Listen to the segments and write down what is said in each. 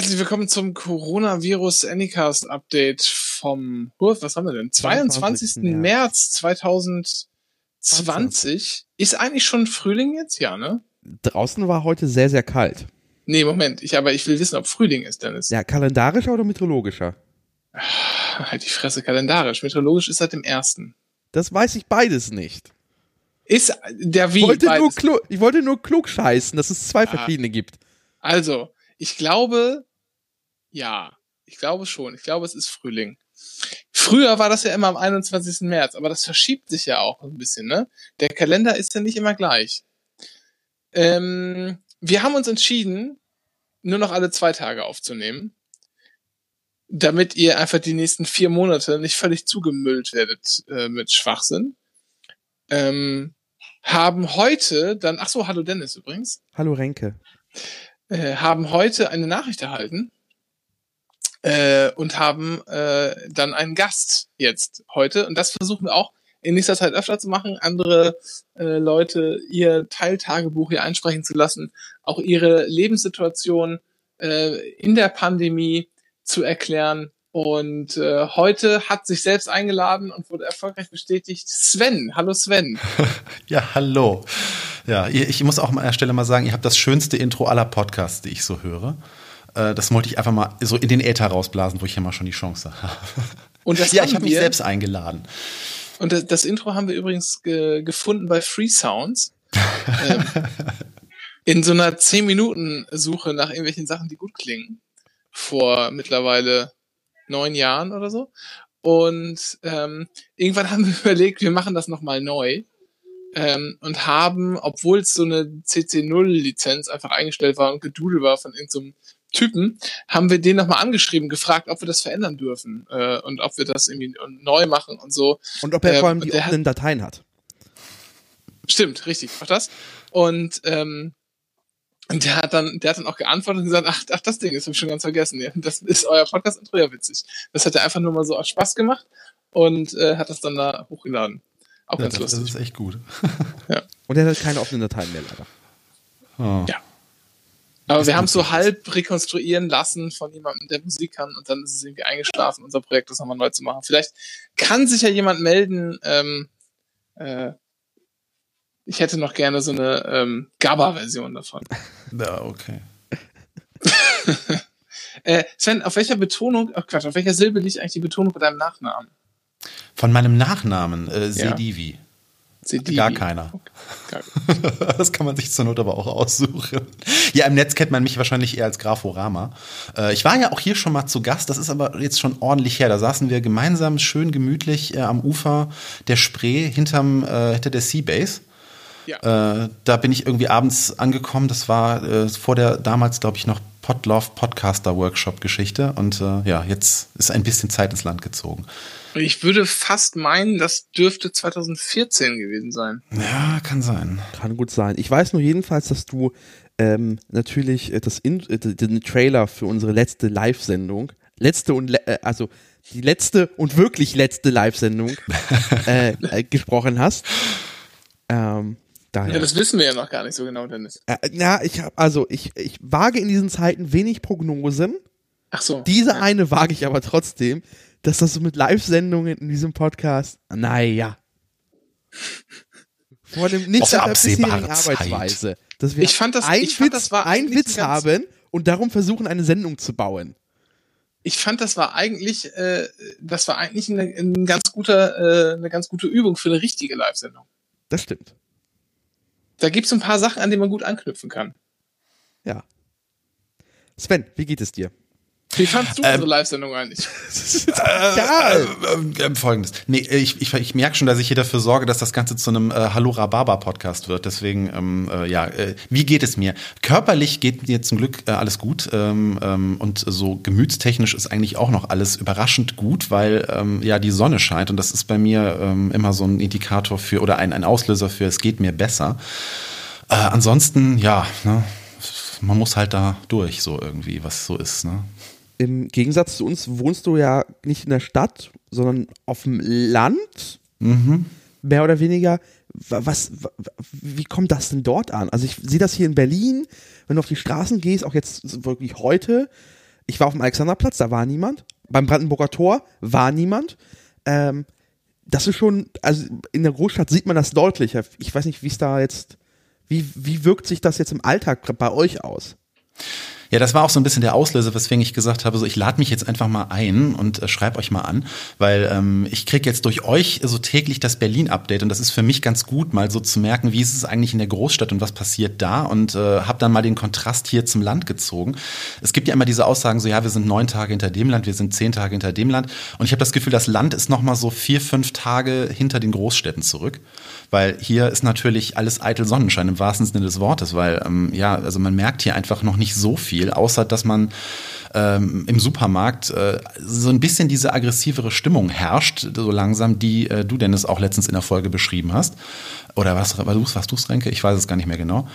Herzlich willkommen zum Coronavirus Anycast Update vom, was haben wir denn? 22. 22. März 2020. Ist eigentlich schon Frühling jetzt? Ja, ne? Draußen war heute sehr, sehr kalt. Nee, Moment. Ich, aber ich will wissen, ob Frühling ist, Dennis. Ja, kalendarischer oder meteorologischer? Halt die Fresse, kalendarisch. Meteorologisch ist seit dem ersten. Das weiß ich beides nicht. Ist der wie? Ich wollte, nur, ich wollte nur klug scheißen, dass es zwei ah. verschiedene gibt. Also, ich glaube, ja, ich glaube schon. Ich glaube, es ist Frühling. Früher war das ja immer am 21. März, aber das verschiebt sich ja auch ein bisschen, ne? Der Kalender ist ja nicht immer gleich. Ähm, wir haben uns entschieden, nur noch alle zwei Tage aufzunehmen, damit ihr einfach die nächsten vier Monate nicht völlig zugemüllt werdet äh, mit Schwachsinn. Ähm, haben heute dann, ach so, hallo Dennis übrigens. Hallo Renke. Äh, haben heute eine Nachricht erhalten äh, und haben äh, dann einen Gast jetzt heute. Und das versuchen wir auch in nächster Zeit öfter zu machen, andere äh, Leute ihr Teiltagebuch hier einsprechen zu lassen, auch ihre Lebenssituation äh, in der Pandemie zu erklären. Und äh, heute hat sich selbst eingeladen und wurde erfolgreich bestätigt Sven. Hallo Sven. ja, hallo. Ja, ich muss auch an der Stelle mal sagen, ihr habt das schönste Intro aller Podcasts, die ich so höre. Äh, das wollte ich einfach mal so in den Äther rausblasen, wo ich ja mal schon die Chance habe. Und das ja, ich habe mich selbst eingeladen. Und das, das Intro haben wir übrigens ge gefunden bei Free Sounds. ähm, in so einer 10-Minuten-Suche nach irgendwelchen Sachen, die gut klingen. Vor mittlerweile neun Jahren oder so. Und ähm, irgendwann haben wir überlegt, wir machen das nochmal neu ähm, und haben, obwohl es so eine CC0-Lizenz einfach eingestellt war und gedudelt war von irgendeinem so Typen, haben wir den nochmal angeschrieben, gefragt, ob wir das verändern dürfen äh, und ob wir das irgendwie neu machen und so. Und ob er ähm, vor allem die offenen hat, Dateien hat. Stimmt, richtig, auch das. Und ähm, und der hat dann, der hat dann auch geantwortet und gesagt, ach, ach das Ding ist hab ich schon ganz vergessen. Ja, das ist euer Podcast-Intro ja witzig. Das hat er einfach nur mal so aus Spaß gemacht und äh, hat das dann da hochgeladen. Auch ja, ganz das, lustig. Das ist echt gut. ja. Und er hat keine offenen Dateien mehr, leider. Oh. Ja. Aber wir haben es so halb rekonstruieren lassen von jemandem, der Musik kann und dann ist es irgendwie eingeschlafen, unser Projekt das nochmal neu zu machen. Vielleicht kann sich ja jemand melden, ähm, äh, ich hätte noch gerne so eine ähm, GABA-Version davon. Ja, okay. äh, Sven, auf welcher Betonung, oh Quatsch, auf welcher Silbe liegt eigentlich die Betonung bei deinem Nachnamen? Von meinem Nachnamen, äh, Sedivi. Ja. Sedivi. Gar keiner. Okay. das kann man sich zur Not aber auch aussuchen. Ja, im Netz kennt man mich wahrscheinlich eher als Graforama. Äh, ich war ja auch hier schon mal zu Gast, das ist aber jetzt schon ordentlich her. Da saßen wir gemeinsam schön gemütlich äh, am Ufer der Spree hinterm, äh, hinter der Seabase. Ja. Da bin ich irgendwie abends angekommen. Das war vor der damals, glaube ich, noch Podlove Podcaster Workshop Geschichte. Und äh, ja, jetzt ist ein bisschen Zeit ins Land gezogen. Ich würde fast meinen, das dürfte 2014 gewesen sein. Ja, kann sein. Kann gut sein. Ich weiß nur jedenfalls, dass du ähm, natürlich äh, das In äh, den Trailer für unsere letzte Live-Sendung, letzte und le äh, also die letzte und wirklich letzte Live-Sendung äh, äh, gesprochen hast. Ähm, daher. Ja, das wissen wir ja noch gar nicht so genau, Dennis. Äh, na, ich habe also ich ich wage in diesen Zeiten wenig Prognosen. Ach so. Diese ja. eine wage ich aber trotzdem dass das so mit Live-Sendungen in diesem Podcast, naja. Vor dem nicht der bisherigen Arbeitsweise. Dass wir ich fand das, ein ich fand, Witz, das war ein Witz haben und darum versuchen, eine Sendung zu bauen. Ich fand, das war eigentlich, äh, das war eigentlich eine, eine ganz gute, äh, eine ganz gute Übung für eine richtige Live-Sendung. Das stimmt. Da gibt es ein paar Sachen, an denen man gut anknüpfen kann. Ja. Sven, wie geht es dir? Wie fandst du ähm, unsere Live-Sendung eigentlich? ja. Äh, äh, äh, Folgendes. Nee, ich, ich, ich merke schon, dass ich hier dafür sorge, dass das Ganze zu einem äh, Hallo Rhabarber-Podcast wird. Deswegen, ähm, äh, ja, äh, wie geht es mir? Körperlich geht mir zum Glück äh, alles gut. Ähm, ähm, und so gemütstechnisch ist eigentlich auch noch alles überraschend gut, weil ähm, ja die Sonne scheint. Und das ist bei mir ähm, immer so ein Indikator für oder ein, ein Auslöser für, es geht mir besser. Äh, ansonsten, ja, ne, man muss halt da durch, so irgendwie, was so ist, ne? Im Gegensatz zu uns wohnst du ja nicht in der Stadt, sondern auf dem Land. Mhm. Mehr oder weniger. Was, wie kommt das denn dort an? Also ich sehe das hier in Berlin, wenn du auf die Straßen gehst, auch jetzt wirklich heute, ich war auf dem Alexanderplatz, da war niemand. Beim Brandenburger Tor war niemand. Ähm, das ist schon, also in der Großstadt sieht man das deutlicher. Ich weiß nicht, wie es da jetzt, wie, wie wirkt sich das jetzt im Alltag bei euch aus? Ja, das war auch so ein bisschen der Auslöser, weswegen ich gesagt habe, so ich lade mich jetzt einfach mal ein und äh, schreibe euch mal an, weil ähm, ich kriege jetzt durch euch so täglich das Berlin-Update und das ist für mich ganz gut, mal so zu merken, wie ist es eigentlich in der Großstadt und was passiert da und äh, habe dann mal den Kontrast hier zum Land gezogen. Es gibt ja immer diese Aussagen, so ja, wir sind neun Tage hinter dem Land, wir sind zehn Tage hinter dem Land und ich habe das Gefühl, das Land ist noch mal so vier, fünf Tage hinter den Großstädten zurück weil hier ist natürlich alles eitel Sonnenschein im wahrsten Sinne des Wortes, weil ähm, ja, also man merkt hier einfach noch nicht so viel, außer dass man ähm, im Supermarkt äh, so ein bisschen diese aggressivere Stimmung herrscht, so langsam, die äh, du, Dennis, auch letztens in der Folge beschrieben hast. Oder was, was, was du, Renke? Ich weiß es gar nicht mehr genau.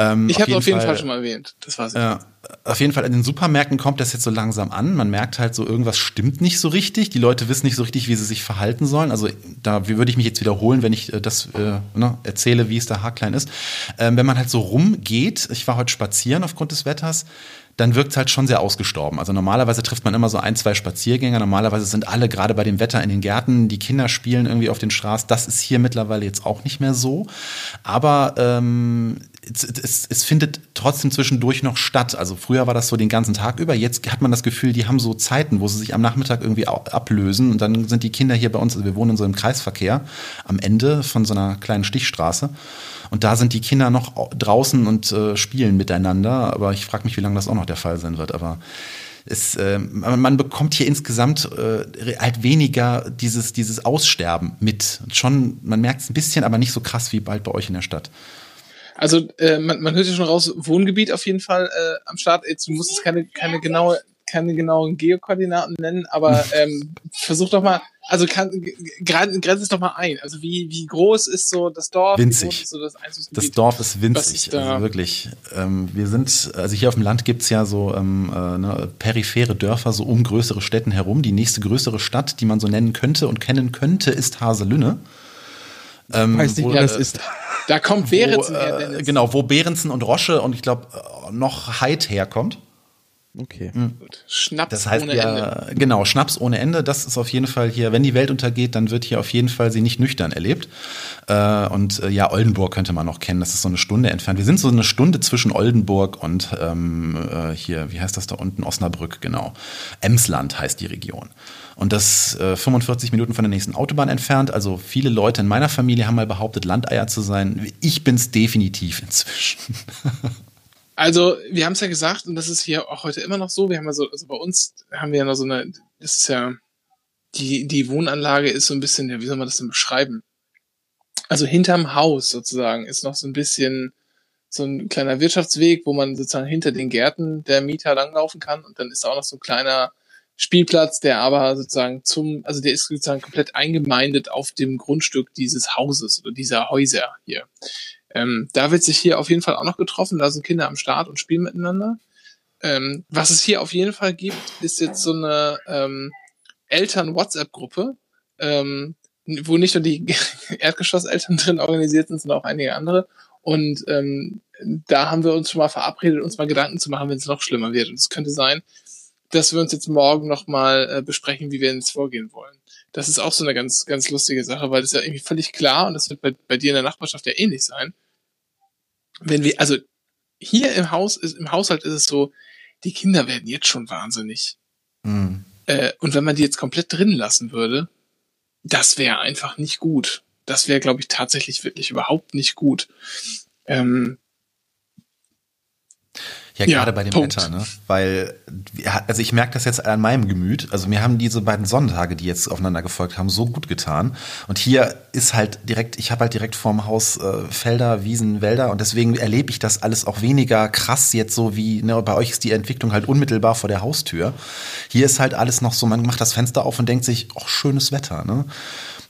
Ähm, ich habe es auf jeden Fall, Fall, schon mal erwähnt. Das war's. Ja, auf jeden Fall in den Supermärkten kommt das jetzt so langsam an. Man merkt halt so, irgendwas stimmt nicht so richtig. Die Leute wissen nicht so richtig, wie sie sich verhalten sollen. Also da würde ich mich jetzt wiederholen, wenn ich äh, das äh, ne, erzähle, wie es da haarklein ist. Ähm, wenn man halt so rumgeht, ich war heute spazieren aufgrund des Wetters, dann wirkt es halt schon sehr ausgestorben. Also normalerweise trifft man immer so ein, zwei Spaziergänger. Normalerweise sind alle gerade bei dem Wetter in den Gärten, die Kinder spielen irgendwie auf den Straßen. Das ist hier mittlerweile jetzt auch nicht mehr so. Aber ähm, es, es, es findet trotzdem zwischendurch noch statt. Also früher war das so den ganzen Tag über. Jetzt hat man das Gefühl, die haben so Zeiten, wo sie sich am Nachmittag irgendwie ablösen. Und dann sind die Kinder hier bei uns, also wir wohnen in so einem Kreisverkehr am Ende von so einer kleinen Stichstraße. Und da sind die Kinder noch draußen und äh, spielen miteinander. Aber ich frage mich, wie lange das auch noch der Fall sein wird. Aber es, äh, man bekommt hier insgesamt äh, halt weniger dieses, dieses Aussterben mit. Schon, man merkt es ein bisschen, aber nicht so krass wie bald bei euch in der Stadt. Also äh, man, man hört ja schon raus, Wohngebiet auf jeden Fall äh, am Start. Jetzt, du musst es keine, keine genaue keine genauen Geokoordinaten nennen, aber ähm, versuch doch mal, also kann, grenze es doch mal ein. Also wie, wie groß ist so das Dorf? Winzig. So das, das, Dorf ist winzig, also wirklich. Ähm, wir sind, also hier auf dem Land gibt's ja so ähm, äh, ne, periphere Dörfer so um größere Städten herum. Die nächste größere Stadt, die man so nennen könnte und kennen könnte, ist Haselünne. Ähm, weiß nicht, wo, das ist. Da kommt Behrensen her, äh, Dennis. Genau, wo Behrensen und Rosche und ich glaube noch Heid herkommt. Okay. Mhm. Gut. Schnaps das heißt ohne ja, Ende. Genau, Schnaps ohne Ende. Das ist auf jeden Fall hier, wenn die Welt untergeht, dann wird hier auf jeden Fall sie nicht nüchtern erlebt. Äh, und äh, ja, Oldenburg könnte man noch kennen. Das ist so eine Stunde entfernt. Wir sind so eine Stunde zwischen Oldenburg und ähm, äh, hier, wie heißt das da unten? Osnabrück, genau. Emsland heißt die Region. Und das äh, 45 Minuten von der nächsten Autobahn entfernt. Also viele Leute in meiner Familie haben mal behauptet, Landeier zu sein. Ich bin's definitiv inzwischen. Also, wir haben es ja gesagt, und das ist hier auch heute immer noch so. Wir haben also, also bei uns haben wir ja noch so eine, das ist ja, die, die Wohnanlage ist so ein bisschen, ja, wie soll man das denn beschreiben? Also hinterm Haus sozusagen ist noch so ein bisschen so ein kleiner Wirtschaftsweg, wo man sozusagen hinter den Gärten der Mieter langlaufen kann. Und dann ist auch noch so ein kleiner Spielplatz, der aber sozusagen zum, also der ist sozusagen komplett eingemeindet auf dem Grundstück dieses Hauses oder dieser Häuser hier. Ähm, da wird sich hier auf jeden Fall auch noch getroffen. Da sind Kinder am Start und spielen miteinander. Ähm, was es hier auf jeden Fall gibt, ist jetzt so eine ähm, Eltern-WhatsApp-Gruppe, ähm, wo nicht nur die Erdgeschosseltern drin organisiert sind, sondern auch einige andere. Und ähm, da haben wir uns schon mal verabredet, uns mal Gedanken zu machen, wenn es noch schlimmer wird. Und es könnte sein, dass wir uns jetzt morgen nochmal äh, besprechen, wie wir jetzt vorgehen wollen. Das ist auch so eine ganz, ganz lustige Sache, weil das ist ja irgendwie völlig klar und das wird bei, bei dir in der Nachbarschaft ja ähnlich sein. Wenn wir, also hier im Haus ist, im Haushalt ist es so, die Kinder werden jetzt schon wahnsinnig. Mhm. Äh, und wenn man die jetzt komplett drin lassen würde, das wäre einfach nicht gut. Das wäre, glaube ich, tatsächlich wirklich überhaupt nicht gut. Ähm, ja, gerade ja, bei dem Punkt. Wetter, ne? Weil, also ich merke das jetzt an meinem Gemüt. Also mir haben diese beiden Sonntage, die jetzt aufeinander gefolgt haben, so gut getan. Und hier ist halt direkt, ich habe halt direkt vorm Haus äh, Felder, Wiesen, Wälder und deswegen erlebe ich das alles auch weniger krass jetzt so wie, ne, bei euch ist die Entwicklung halt unmittelbar vor der Haustür. Hier ist halt alles noch so, man macht das Fenster auf und denkt sich, ach, schönes Wetter, ne?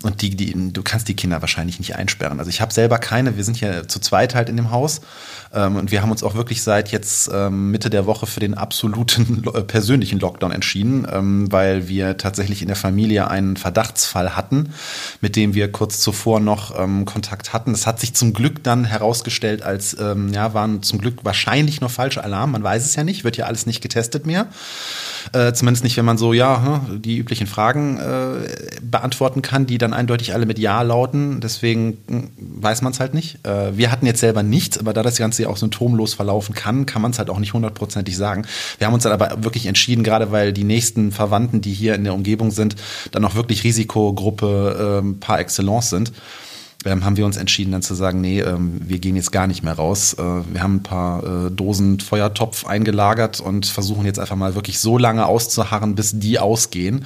Und die, die, du kannst die Kinder wahrscheinlich nicht einsperren. Also ich habe selber keine, wir sind hier zu zweit halt in dem Haus ähm, und wir haben uns auch wirklich seit jetzt ähm, Mitte der Woche für den absoluten äh, persönlichen Lockdown entschieden, ähm, weil wir tatsächlich in der Familie einen Verdachtsfall hatten, mit dem wir kurz zuvor noch ähm, Kontakt hatten. Das hat sich zum Glück dann herausgestellt als, ähm, ja, waren zum Glück wahrscheinlich nur falsche Alarm. Man weiß es ja nicht, wird ja alles nicht getestet mehr. Äh, zumindest nicht, wenn man so, ja, hm, die üblichen Fragen äh, beantworten kann, die dann eindeutig alle mit Ja lauten. Deswegen hm, weiß man es halt nicht. Äh, wir hatten jetzt selber nichts, aber da das Ganze ja auch symptomlos verlaufen kann, kann man es halt auch nicht hundertprozentig sagen. Wir haben uns dann aber wirklich entschieden, gerade weil die nächsten Verwandten, die hier in der Umgebung sind, dann auch wirklich Risikogruppe äh, par excellence sind ähm, haben wir uns entschieden, dann zu sagen, nee, ähm, wir gehen jetzt gar nicht mehr raus. Äh, wir haben ein paar äh, Dosen Feuertopf eingelagert und versuchen jetzt einfach mal wirklich so lange auszuharren, bis die ausgehen.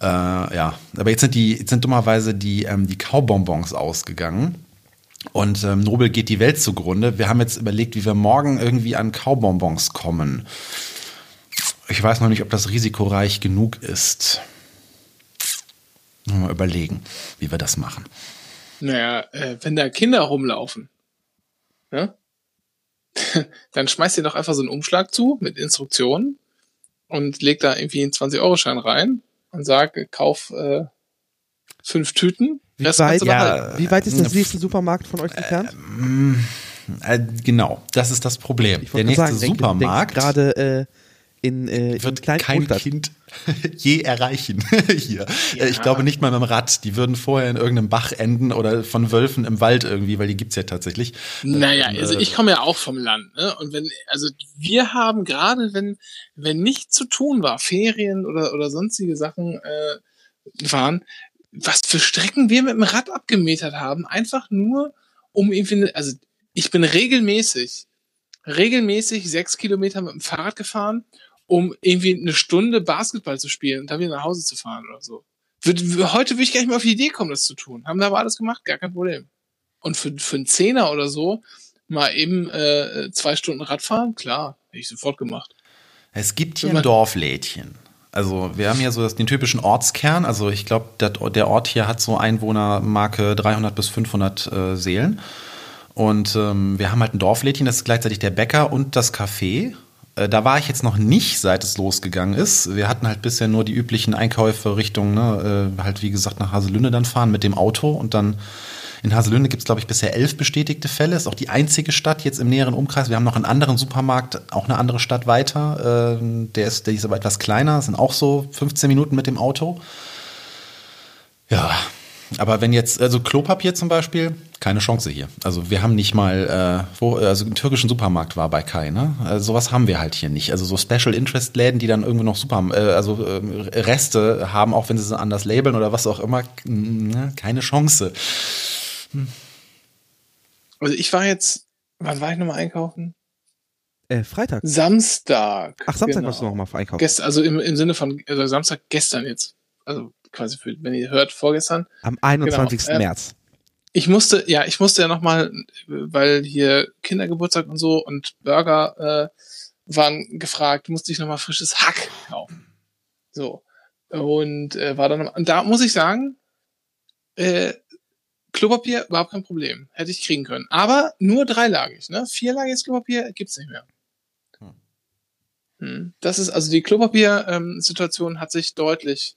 Äh, ja, aber jetzt sind die, jetzt sind dummerweise die, ähm, die Kaubonbons ausgegangen. Und ähm, Nobel geht die Welt zugrunde. Wir haben jetzt überlegt, wie wir morgen irgendwie an Kaubonbons kommen. Ich weiß noch nicht, ob das risikoreich genug ist. Mal überlegen, wie wir das machen. Naja, äh, wenn da Kinder rumlaufen, ja, dann schmeißt ihr doch einfach so einen Umschlag zu mit Instruktionen und legt da irgendwie einen 20-Euro-Schein rein und sagt, kauf äh, fünf Tüten. Wie weit, ja, wie weit ist der nächste Supermarkt von euch entfernt? Äh, äh, genau, das ist das Problem. Der nächste sagen, Supermarkt gerade äh, in, äh, wird in kein Kind je erreichen hier. Ja. Ich glaube nicht mal mit dem Rad. Die würden vorher in irgendeinem Bach enden oder von Wölfen im Wald irgendwie, weil die gibt's ja tatsächlich. Naja, ähm, also ich komme ja auch vom Land, ne? Und wenn, also wir haben gerade, wenn, wenn nichts zu tun war, Ferien oder, oder sonstige Sachen äh, waren, was für Strecken wir mit dem Rad abgemetert haben, einfach nur, um irgendwie, also ich bin regelmäßig, regelmäßig sechs Kilometer mit dem Fahrrad gefahren um irgendwie eine Stunde Basketball zu spielen und dann wieder nach Hause zu fahren oder so. Heute würde ich gar nicht mehr auf die Idee kommen, das zu tun. Haben da aber alles gemacht, gar kein Problem. Und für, für einen Zehner oder so mal eben äh, zwei Stunden Radfahren, klar, hätte ich sofort gemacht. Es gibt hier ein Dorflädchen. Also wir haben hier so den typischen Ortskern. Also ich glaube, der, Ort hier hat so Einwohnermarke 300 bis 500 äh, Seelen. Und ähm, wir haben halt ein Dorflädchen, das ist gleichzeitig der Bäcker und das Café. Äh, da war ich jetzt noch nicht, seit es losgegangen ist. Wir hatten halt bisher nur die üblichen Einkäufe Richtung, ne, äh, halt wie gesagt nach Haselünne dann fahren mit dem Auto und dann in Haselünne gibt es, glaube ich, bisher elf bestätigte Fälle. Ist auch die einzige Stadt jetzt im näheren Umkreis. Wir haben noch einen anderen Supermarkt, auch eine andere Stadt weiter. Äh, der, ist, der ist aber etwas kleiner, sind auch so 15 Minuten mit dem Auto. Ja, aber wenn jetzt, also Klopapier zum Beispiel, keine Chance hier. Also wir haben nicht mal, äh, wo, also einen türkischen Supermarkt war bei Kai, ne? Also sowas haben wir halt hier nicht. Also so Special Interest Läden, die dann irgendwo noch Super, äh, also äh, Reste haben, auch wenn sie sie anders labeln oder was auch immer, ne? keine Chance. Hm. Also ich war jetzt, wann war ich nochmal einkaufen? Äh, Freitag. Samstag. Ach, Samstag genau. warst du nochmal einkaufen. Gest, also im, im Sinne von, also Samstag gestern jetzt. Also quasi für, wenn ihr hört, vorgestern. Am 21. Genau. März. Ich musste, ja, ich musste ja nochmal, weil hier Kindergeburtstag und so und Burger äh, waren gefragt, musste ich nochmal frisches Hack kaufen. So. Und äh, war dann, und da muss ich sagen, äh, Klopapier überhaupt kein Problem. Hätte ich kriegen können. Aber nur dreilagig, ne? Vierlagiges Klopapier gibt's nicht mehr. Hm. hm. Das ist, also die Klopapier-Situation ähm, hat sich deutlich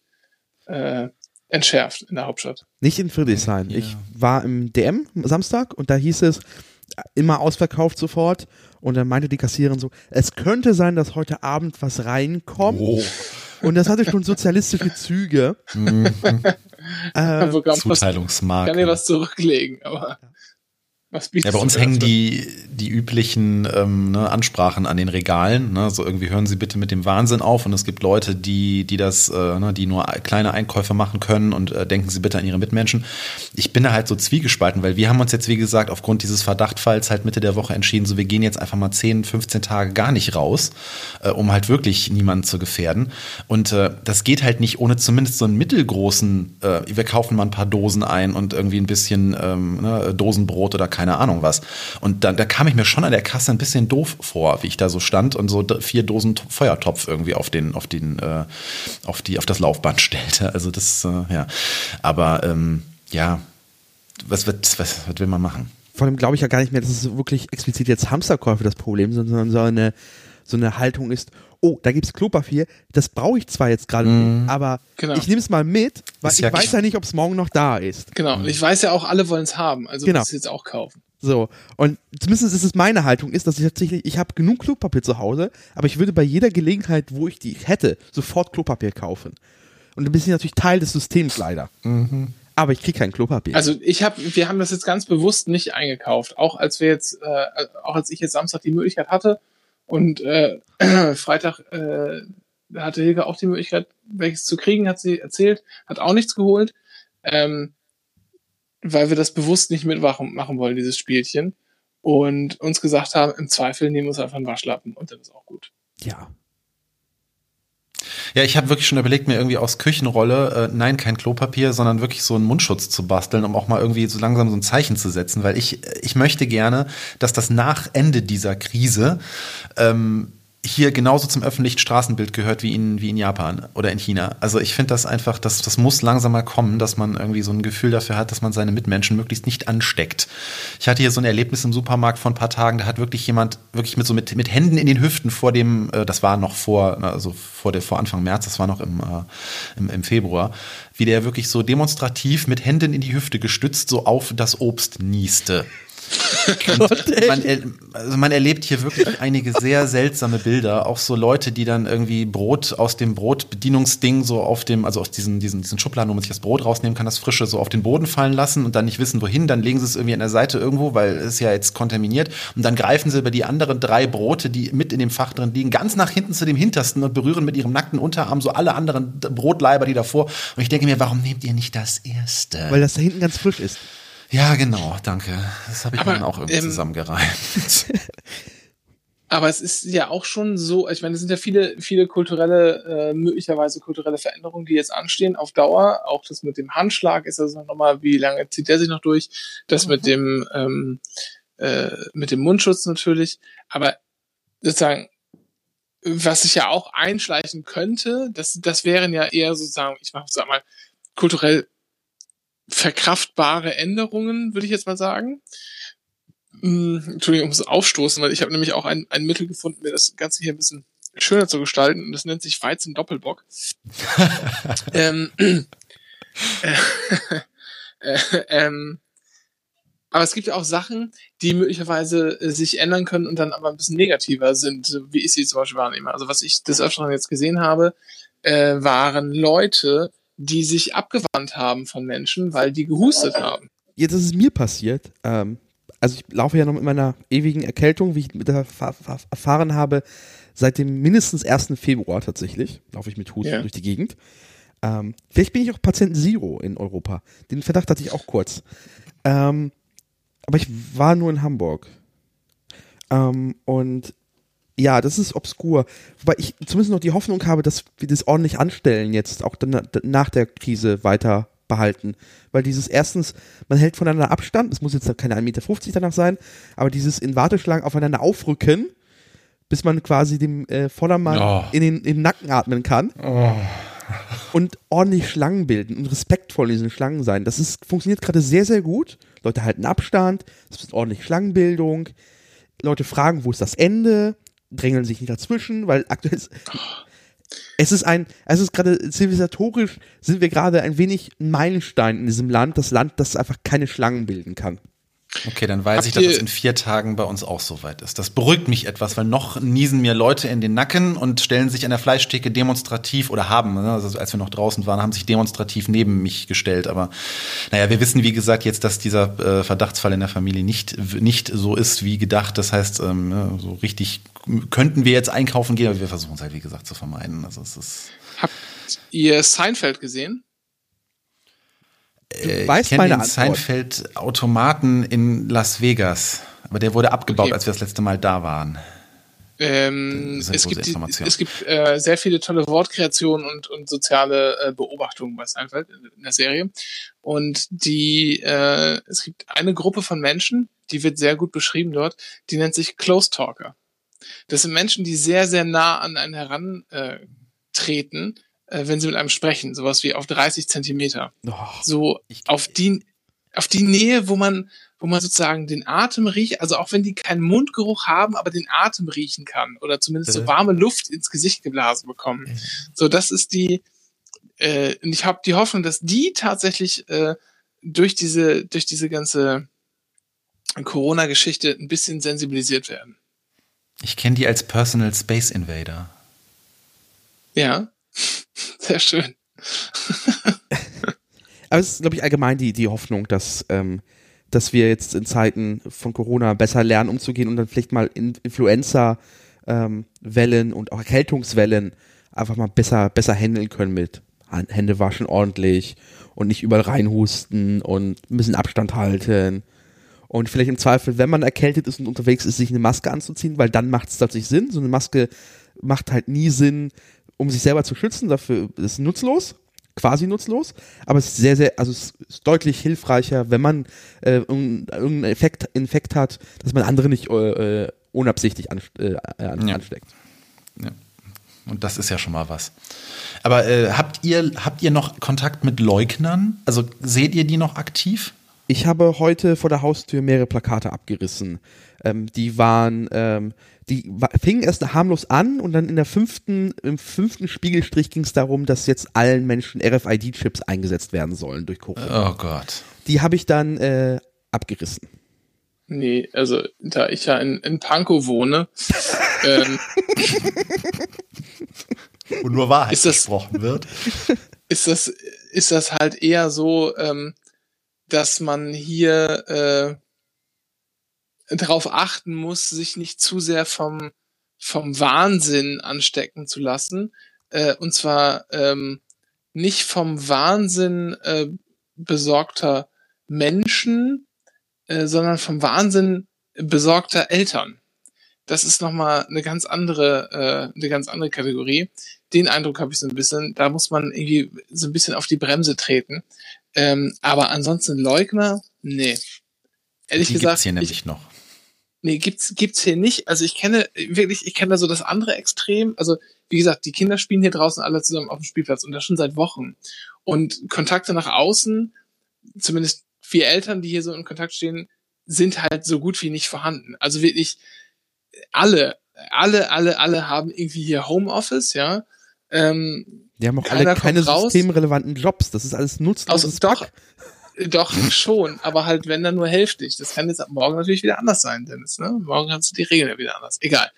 äh, entschärft in der Hauptstadt. Nicht in Friedrichshain. Ja. Ich war im DM Samstag und da hieß es immer ausverkauft sofort und dann meinte die Kassiererin so, es könnte sein, dass heute Abend was reinkommt. Oh. Und das hatte schon sozialistische Züge. Mhm. ähm, Zuteilungsmarke. Kann dir was zurücklegen, aber ja, bei uns hängen die, die üblichen ähm, ne, Ansprachen an den Regalen. Ne? So irgendwie hören Sie bitte mit dem Wahnsinn auf. Und es gibt Leute, die, die das, äh, ne, die nur kleine Einkäufe machen können und äh, denken Sie bitte an Ihre Mitmenschen. Ich bin da halt so zwiegespalten, weil wir haben uns jetzt, wie gesagt, aufgrund dieses Verdachtfalls halt Mitte der Woche entschieden, so wir gehen jetzt einfach mal 10, 15 Tage gar nicht raus, äh, um halt wirklich niemanden zu gefährden. Und äh, das geht halt nicht ohne zumindest so einen mittelgroßen, äh, wir kaufen mal ein paar Dosen ein und irgendwie ein bisschen ähm, ne, Dosenbrot oder kein keine Ahnung was. Und da, da kam ich mir schon an der Kasse ein bisschen doof vor, wie ich da so stand und so vier Dosen Feuertopf irgendwie auf den, auf den, äh, auf die, auf das Laufband stellte. Also das, äh, ja. Aber ähm, ja, was, wird, was, was will man machen? Vor allem glaube ich ja gar nicht mehr, dass es wirklich explizit jetzt Hamsterkäufe das Problem sind, sondern so eine, so eine Haltung ist, oh, da gibt es Klopapier, das brauche ich zwar jetzt gerade mm. nicht, aber genau. ich nehme es mal mit, weil ist ich ja weiß ja nicht, ob es morgen noch da ist. Genau, und ich weiß ja auch, alle wollen es haben, also genau. muss es jetzt auch kaufen. So, und zumindest ist es meine Haltung, ist, dass ich tatsächlich, ich habe genug Klopapier zu Hause, aber ich würde bei jeder Gelegenheit, wo ich die hätte, sofort Klopapier kaufen. Und dann bin ich natürlich Teil des Systems leider. Mhm aber ich kriege kein Klopapier. Also ich habe, wir haben das jetzt ganz bewusst nicht eingekauft, auch als wir jetzt, äh, auch als ich jetzt Samstag die Möglichkeit hatte und äh, Freitag äh, hatte Hilke auch die Möglichkeit, welches zu kriegen, hat sie erzählt, hat auch nichts geholt, ähm, weil wir das bewusst nicht mitmachen machen wollen, dieses Spielchen und uns gesagt haben, im Zweifel nehmen wir uns einfach einen Waschlappen und dann ist auch gut. Ja, ja, ich habe wirklich schon überlegt, mir irgendwie aus Küchenrolle, äh, nein, kein Klopapier, sondern wirklich so einen Mundschutz zu basteln, um auch mal irgendwie so langsam so ein Zeichen zu setzen, weil ich, ich möchte gerne, dass das nach Ende dieser Krise ähm, hier genauso zum öffentlichen Straßenbild gehört wie in, wie in Japan oder in China. Also ich finde das einfach, das, das muss langsam mal kommen, dass man irgendwie so ein Gefühl dafür hat, dass man seine Mitmenschen möglichst nicht ansteckt. Ich hatte hier so ein Erlebnis im Supermarkt vor ein paar Tagen, da hat wirklich jemand wirklich mit so mit, mit Händen in den Hüften vor dem, äh, das war noch vor, also vor der, vor Anfang März, das war noch im, äh, im, im Februar, wie der wirklich so demonstrativ mit Händen in die Hüfte gestützt so auf das Obst nieste. Man, also man erlebt hier wirklich einige sehr seltsame Bilder. Auch so Leute, die dann irgendwie Brot aus dem Brotbedienungsding so auf dem, also aus diesen, diesen, diesen Schubladen, wo man sich das Brot rausnehmen kann, das frische so auf den Boden fallen lassen und dann nicht wissen, wohin. Dann legen sie es irgendwie an der Seite irgendwo, weil es ja jetzt kontaminiert. Und dann greifen sie über die anderen drei Brote, die mit in dem Fach drin liegen, ganz nach hinten zu dem hintersten und berühren mit ihrem nackten Unterarm so alle anderen Brotleiber, die davor. Und ich denke mir, warum nehmt ihr nicht das erste? Weil das da hinten ganz frisch ist. Ja, genau, danke. Das habe ich aber, dann auch irgendwie ähm, zusammengereimt. Aber es ist ja auch schon so, ich meine, es sind ja viele, viele kulturelle, äh, möglicherweise kulturelle Veränderungen, die jetzt anstehen auf Dauer. Auch das mit dem Handschlag ist also nochmal, wie lange zieht der sich noch durch? Das mhm. mit dem, ähm, äh, mit dem Mundschutz natürlich. Aber sozusagen, was sich ja auch einschleichen könnte, das, das wären ja eher sozusagen, ich mach, sag mal, kulturell verkraftbare Änderungen, würde ich jetzt mal sagen. Hm, Entschuldigung, ich muss aufstoßen, weil ich habe nämlich auch ein, ein Mittel gefunden, mir das Ganze hier ein bisschen schöner zu gestalten. Und das nennt sich Weizen Doppelbock. ähm, äh, äh, ähm, aber es gibt ja auch Sachen, die möglicherweise äh, sich ändern können und dann aber ein bisschen negativer sind, wie ich sie zum Beispiel wahrnehme. Also was ich des Öfteren jetzt gesehen habe, äh, waren Leute, die sich abgewandt haben von Menschen, weil die gehustet haben. Jetzt ist es mir passiert. Ähm, also ich laufe ja noch mit meiner ewigen Erkältung, wie ich erfahren habe, seit dem mindestens 1. Februar tatsächlich, laufe ich mit Husten ja. durch die Gegend. Ähm, vielleicht bin ich auch Patient Zero in Europa. Den Verdacht hatte ich auch kurz. Ähm, aber ich war nur in Hamburg. Ähm, und ja, das ist obskur. Wobei ich zumindest noch die Hoffnung habe, dass wir das ordentlich anstellen jetzt, auch dann, nach der Krise weiter behalten. Weil dieses erstens, man hält voneinander Abstand, es muss jetzt keine 1,50 Meter danach sein, aber dieses in Warteschlangen aufeinander aufrücken, bis man quasi dem äh, Vordermann oh. in, den, in den Nacken atmen kann. Oh. Und ordentlich Schlangen bilden und respektvoll in diesen Schlangen sein. Das ist, funktioniert gerade sehr, sehr gut. Leute halten Abstand, es ist ordentlich Schlangenbildung. Leute fragen, wo ist das Ende? Drängeln sich nicht dazwischen, weil aktuell ist, es ist ein, es ist gerade zivilisatorisch sind wir gerade ein wenig ein Meilenstein in diesem Land, das Land, das einfach keine Schlangen bilden kann. Okay, dann weiß Habt ich, dass es in vier Tagen bei uns auch so weit ist. Das beruhigt mich etwas, weil noch niesen mir Leute in den Nacken und stellen sich an der Fleischtheke demonstrativ oder haben, ne, also als wir noch draußen waren, haben sich demonstrativ neben mich gestellt. Aber naja, wir wissen, wie gesagt, jetzt, dass dieser äh, Verdachtsfall in der Familie nicht, nicht so ist wie gedacht. Das heißt, ähm, ne, so richtig könnten wir jetzt einkaufen gehen, aber wir versuchen es halt, wie gesagt, zu vermeiden. Also es ist. Habt ihr Seinfeld gesehen? Du äh, weißt ich kenne den Seinfeld-Automaten in Las Vegas. Aber der wurde abgebaut, okay. als wir das letzte Mal da waren. Ähm, es, gibt es gibt äh, sehr viele tolle Wortkreationen und, und soziale äh, Beobachtungen bei Seinfeld in, in der Serie. Und die, äh, es gibt eine Gruppe von Menschen, die wird sehr gut beschrieben dort, die nennt sich Close Talker. Das sind Menschen, die sehr, sehr nah an einen herantreten, äh, wenn sie mit einem sprechen, sowas wie auf 30 Zentimeter. Oh, so auf die, auf die Nähe, wo man, wo man sozusagen den Atem riecht, also auch wenn die keinen Mundgeruch haben, aber den Atem riechen kann oder zumindest so warme Luft ins Gesicht geblasen bekommen. So, das ist die, äh, und ich habe die Hoffnung, dass die tatsächlich äh, durch diese, durch diese ganze Corona-Geschichte ein bisschen sensibilisiert werden. Ich kenne die als Personal Space Invader. Ja, sehr schön. Aber es ist, glaube ich, allgemein die, die Hoffnung, dass, ähm, dass wir jetzt in Zeiten von Corona besser lernen, umzugehen und dann vielleicht mal Influenza-Wellen ähm, und auch Erkältungswellen einfach mal besser, besser handeln können mit Hände waschen ordentlich und nicht überall reinhusten und ein bisschen Abstand halten und vielleicht im Zweifel, wenn man erkältet ist und unterwegs ist, sich eine Maske anzuziehen, weil dann macht es tatsächlich Sinn. So eine Maske macht halt nie Sinn, um sich selber zu schützen. Dafür ist es nutzlos, quasi nutzlos. Aber es ist sehr, sehr, also es ist deutlich hilfreicher, wenn man äh, irgendeinen Effekt, Infekt hat, dass man andere nicht äh, unabsichtlich an, äh, an, ja. ansteckt. Ja. Und das ist ja schon mal was. Aber äh, habt ihr habt ihr noch Kontakt mit Leugnern? Also seht ihr die noch aktiv? Ich habe heute vor der Haustür mehrere Plakate abgerissen. Ähm, die waren, ähm, die fingen erst harmlos an und dann in der fünften, im fünften Spiegelstrich ging es darum, dass jetzt allen Menschen RFID-Chips eingesetzt werden sollen durch Corona. Oh Gott. Die habe ich dann äh, abgerissen. Nee, also da ich ja in, in Pankow wohne, ähm, und nur Wahrheit ist das, gesprochen wird, ist das, ist das halt eher so, ähm, dass man hier äh, darauf achten muss, sich nicht zu sehr vom, vom Wahnsinn anstecken zu lassen. Äh, und zwar ähm, nicht vom Wahnsinn äh, besorgter Menschen, äh, sondern vom Wahnsinn besorgter Eltern. Das ist nochmal eine ganz andere, äh, eine ganz andere Kategorie. Den Eindruck habe ich so ein bisschen, da muss man irgendwie so ein bisschen auf die Bremse treten. Ähm, aber ansonsten Leugner, nee. Ehrlich die gesagt. Gibt's hier nämlich ich, noch. Nee, gibt's, gibt's hier nicht. Also ich kenne wirklich, ich kenne da so das andere Extrem. Also, wie gesagt, die Kinder spielen hier draußen alle zusammen auf dem Spielplatz und das schon seit Wochen. Und Kontakte nach außen, zumindest wir Eltern, die hier so in Kontakt stehen, sind halt so gut wie nicht vorhanden. Also wirklich alle, alle, alle, alle haben irgendwie hier Homeoffice, ja. Ähm, die haben auch alle keine systemrelevanten Jobs. Das ist alles nutzlos. Also, doch, doch schon, aber halt wenn dann nur hälftig. Das kann jetzt ab morgen natürlich wieder anders sein, Dennis. Ne? Morgen kannst du die Regeln ja wieder anders. Egal.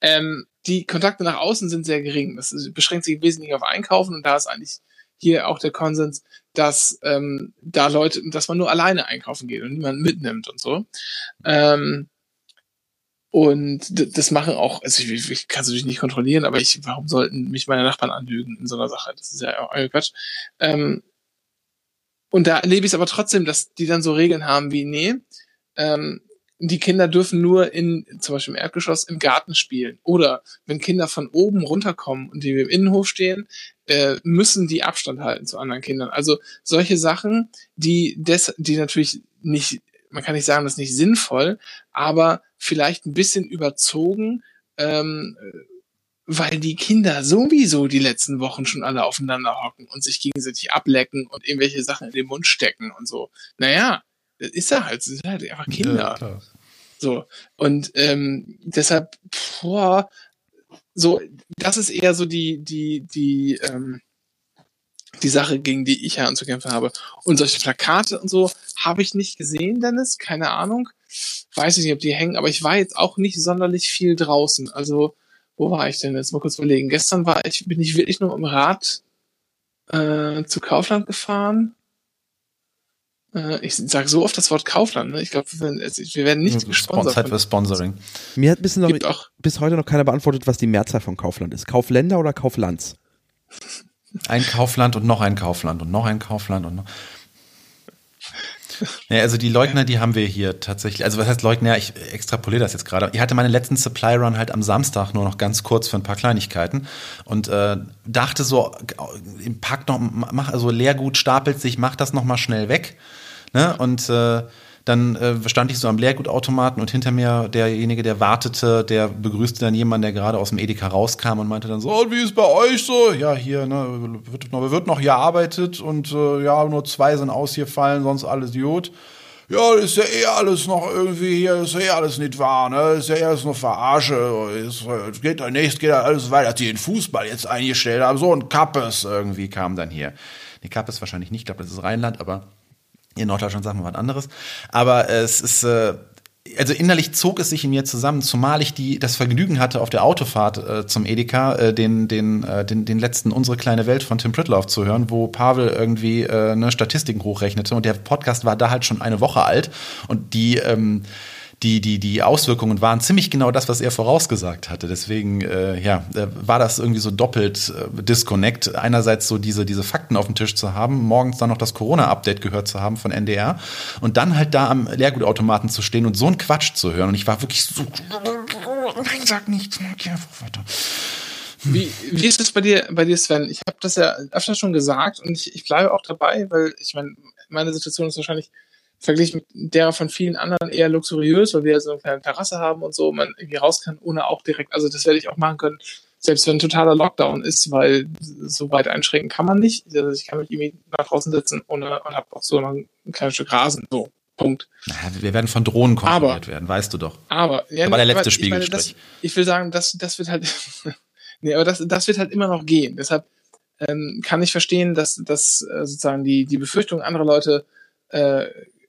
Ähm, die Kontakte nach außen sind sehr gering. Das beschränkt sich wesentlich auf Einkaufen und da ist eigentlich hier auch der Konsens, dass ähm, da Leute, dass man nur alleine einkaufen geht und niemanden mitnimmt und so. Ähm, und das machen auch, also ich, ich kann es natürlich nicht kontrollieren, aber ich, warum sollten mich meine Nachbarn anlügen in so einer Sache? Das ist ja auch Quatsch. Ähm, und da erlebe ich es aber trotzdem, dass die dann so Regeln haben wie, nee, ähm, die Kinder dürfen nur in, zum Beispiel im Erdgeschoss, im Garten spielen. Oder wenn Kinder von oben runterkommen und die im Innenhof stehen, äh, müssen die Abstand halten zu anderen Kindern. Also solche Sachen, die des, die natürlich nicht man kann nicht sagen, das ist nicht sinnvoll, aber vielleicht ein bisschen überzogen, ähm, weil die Kinder sowieso die letzten Wochen schon alle aufeinander hocken und sich gegenseitig ablecken und irgendwelche Sachen in den Mund stecken und so. Naja, das ist ja halt, das sind halt einfach Kinder. Ja, so. Und ähm, deshalb, boah, so, das ist eher so die, die, die, ähm, die Sache, gegen die ich ja anzukämpfen habe. Und solche Plakate und so habe ich nicht gesehen, Dennis. Keine Ahnung. Weiß ich nicht, ob die hängen, aber ich war jetzt auch nicht sonderlich viel draußen. Also, wo war ich denn jetzt? Mal kurz überlegen. Gestern war ich, bin ich wirklich nur im Rad äh, zu Kaufland gefahren. Äh, ich sage so oft das Wort Kaufland. Ne? Ich glaube, wir, wir, werden nicht gesponsert. Zeit für Sponsoring. Mir hat bis, noch, bis heute noch keiner beantwortet, was die Mehrzahl von Kaufland ist. Kaufländer oder Kauflands? Ein Kaufland und noch ein Kaufland und noch ein Kaufland und noch. Ja, also die Leugner, die haben wir hier tatsächlich. Also was heißt Leugner? Ich extrapoliere das jetzt gerade. Ich hatte meine letzten Supply Run halt am Samstag nur noch ganz kurz für ein paar Kleinigkeiten und äh, dachte so, pack noch, mach also Leergut stapelt sich, mach das noch mal schnell weg. Ne? Und äh, dann äh, stand ich so am Leergutautomaten und hinter mir derjenige, der wartete, der begrüßte dann jemanden, der gerade aus dem Edeka rauskam und meinte dann so, oh, wie ist bei euch so? Ja, hier, ne, wird noch, wird noch gearbeitet und äh, ja, nur zwei sind ausgefallen, sonst alles gut. Ja, ist ja eh alles noch irgendwie hier, ist ja eh alles nicht wahr, ne? Ist ja eh alles nur Verarsche. Es geht nächstes geht alles weiter, dass die den Fußball jetzt eingestellt haben. So ein Kappes irgendwie kam dann hier. Nee, Kappes wahrscheinlich nicht, ich glaube, das ist Rheinland, aber in Norddeutschland sagen wir was anderes. Aber es ist, äh, also innerlich zog es sich in mir zusammen, zumal ich die, das Vergnügen hatte, auf der Autofahrt äh, zum Edeka äh, den, den, äh, den, den letzten Unsere kleine Welt von Tim Pritloff zu hören, wo Pavel irgendwie äh, eine Statistiken hochrechnete. Und der Podcast war da halt schon eine Woche alt. Und die, ähm, die, die, die Auswirkungen waren ziemlich genau das, was er vorausgesagt hatte. Deswegen, äh, ja, äh, war das irgendwie so doppelt äh, Disconnect. Einerseits so diese, diese Fakten auf dem Tisch zu haben, morgens dann noch das Corona-Update gehört zu haben von NDR und dann halt da am Leergutautomaten zu stehen und so einen Quatsch zu hören. Und ich war wirklich so, nein, sag nichts, einfach weiter. Wie, wie ist es bei dir, bei dir, Sven? Ich habe das ja öfter schon gesagt und ich, ich bleibe auch dabei, weil ich meine, meine Situation ist wahrscheinlich verglichen mit der von vielen anderen eher luxuriös, weil wir so eine kleine Terrasse haben und so, man irgendwie raus kann, ohne auch direkt, also das werde ich auch machen können, selbst wenn ein totaler Lockdown ist, weil so weit einschränken kann man nicht. Also ich kann mich irgendwie nach draußen sitzen ohne, und habe auch so ein kleines Stück Rasen, so. Punkt. wir werden von Drohnen kontrolliert werden, weißt du doch. Aber, ja, aber der letzte Spiegel ich, ich will sagen, das, das wird halt, nee, aber das, das wird halt immer noch gehen. Deshalb ähm, kann ich verstehen, dass, dass äh, sozusagen die, die Befürchtung anderer Leute äh,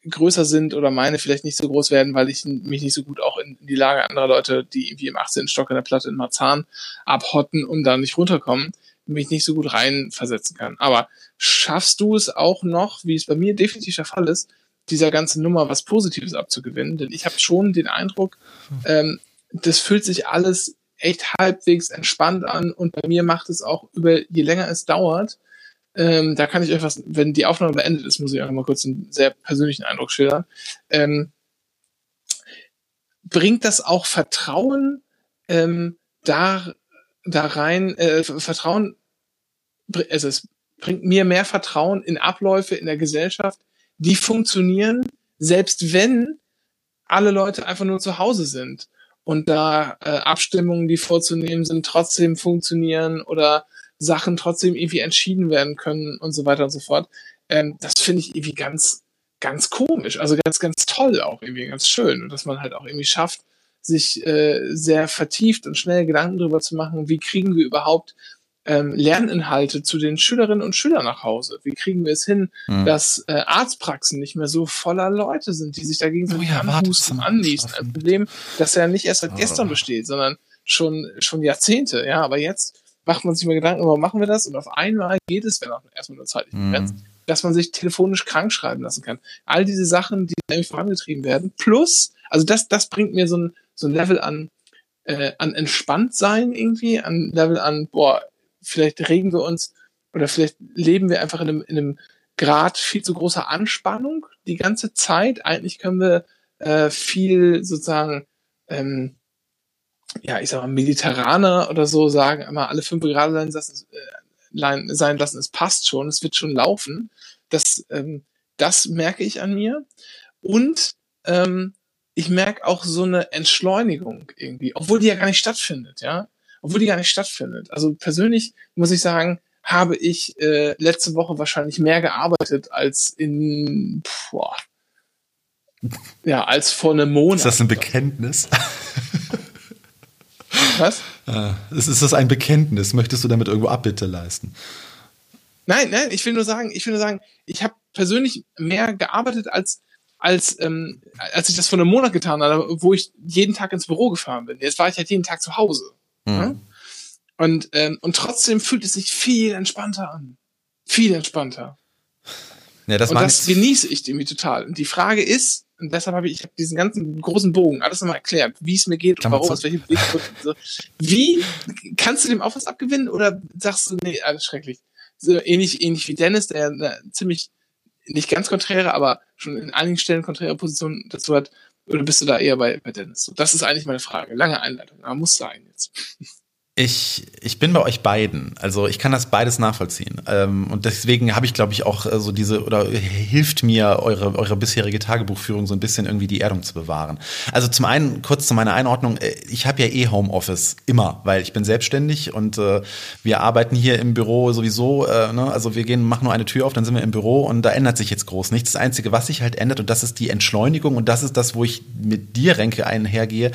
größer sind oder meine vielleicht nicht so groß werden, weil ich mich nicht so gut auch in, die Lage anderer Leute, die irgendwie im 18. Stock in der Platte in Marzahn abhotten und da nicht runterkommen, mich nicht so gut reinversetzen kann. Aber schaffst du es auch noch, wie es bei mir definitiv der Fall ist, dieser ganzen Nummer was Positives abzugewinnen? Denn ich habe schon den Eindruck, ähm, das fühlt sich alles echt halbwegs entspannt an und bei mir macht es auch über, je länger es dauert, ähm, da kann ich euch was, wenn die Aufnahme beendet ist, muss ich euch mal kurz einen sehr persönlichen Eindruck schildern. Ähm, bringt das auch Vertrauen ähm, da, da rein, äh, Vertrauen, also es bringt mir mehr Vertrauen in Abläufe in der Gesellschaft, die funktionieren, selbst wenn alle Leute einfach nur zu Hause sind und da äh, Abstimmungen, die vorzunehmen sind, trotzdem funktionieren oder Sachen trotzdem irgendwie entschieden werden können und so weiter und so fort. Ähm, das finde ich irgendwie ganz, ganz komisch. Also ganz, ganz toll auch irgendwie, ganz schön. Und dass man halt auch irgendwie schafft, sich äh, sehr vertieft und schnell Gedanken darüber zu machen, wie kriegen wir überhaupt ähm, Lerninhalte zu den Schülerinnen und Schülern nach Hause? Wie kriegen wir es hin, mhm. dass äh, Arztpraxen nicht mehr so voller Leute sind, die sich dagegen so oh ja, anhusten? Ein Problem, das ja nicht erst seit oh. gestern besteht, sondern schon, schon Jahrzehnte. Ja, aber jetzt macht man sich mal Gedanken, warum machen wir das? Und auf einmal geht es, wenn auch erstmal nur zeitlich begrenzt, mhm. dass man sich telefonisch krank schreiben lassen kann. All diese Sachen, die irgendwie vorangetrieben werden, plus, also das, das bringt mir so ein, so ein Level an, äh, an Entspanntsein irgendwie, an Level an, boah, vielleicht regen wir uns oder vielleicht leben wir einfach in einem, in einem Grad viel zu großer Anspannung die ganze Zeit. Eigentlich können wir äh, viel sozusagen ähm, ja, ich sag mal, Mediterraner oder so sagen, immer alle fünf Grad sein lassen, äh, sein lassen, es passt schon, es wird schon laufen. Das, ähm, das merke ich an mir. Und ähm, ich merke auch so eine Entschleunigung irgendwie, obwohl die ja gar nicht stattfindet, ja. Obwohl die gar nicht stattfindet. Also persönlich muss ich sagen, habe ich äh, letzte Woche wahrscheinlich mehr gearbeitet als in boah, ja, als vor einem Monat. Ist das ein Bekenntnis? Was? Äh, ist das ein Bekenntnis? Möchtest du damit irgendwo Abbitte leisten? Nein, nein, ich will nur sagen, ich will nur sagen, ich habe persönlich mehr gearbeitet als als ähm, als ich das vor einem Monat getan habe, wo ich jeden Tag ins Büro gefahren bin. Jetzt war ich halt jeden Tag zu Hause. Mhm. Und ähm, und trotzdem fühlt es sich viel entspannter an, viel entspannter. Ja, das und das genieße ich irgendwie total. Und die Frage ist, und deshalb habe ich, ich hab diesen ganzen großen Bogen alles nochmal erklärt, wie es mir geht und warum, aus welchem Weg. So. Wie kannst du dem auch was abgewinnen oder sagst du, nee, alles schrecklich? So ähnlich, ähnlich wie Dennis, der eine ziemlich nicht ganz konträre, aber schon in einigen Stellen konträre Positionen dazu hat? Oder bist du da eher bei, bei Dennis? So, das ist eigentlich meine Frage. Lange Einleitung, aber muss sein jetzt. Ich, ich bin bei euch beiden. Also ich kann das beides nachvollziehen. Ähm, und deswegen habe ich, glaube ich, auch äh, so diese, oder hilft mir eure, eure bisherige Tagebuchführung so ein bisschen irgendwie die Erdung zu bewahren. Also zum einen, kurz zu meiner Einordnung, äh, ich habe ja eh Homeoffice immer, weil ich bin selbstständig und äh, wir arbeiten hier im Büro sowieso, ne? also wir gehen, machen nur eine Tür auf, dann sind wir im Büro und da ändert sich jetzt groß nichts. Das Einzige, was sich halt ändert, und das ist die Entschleunigung und das ist das, wo ich mit dir, Renke, einhergehe.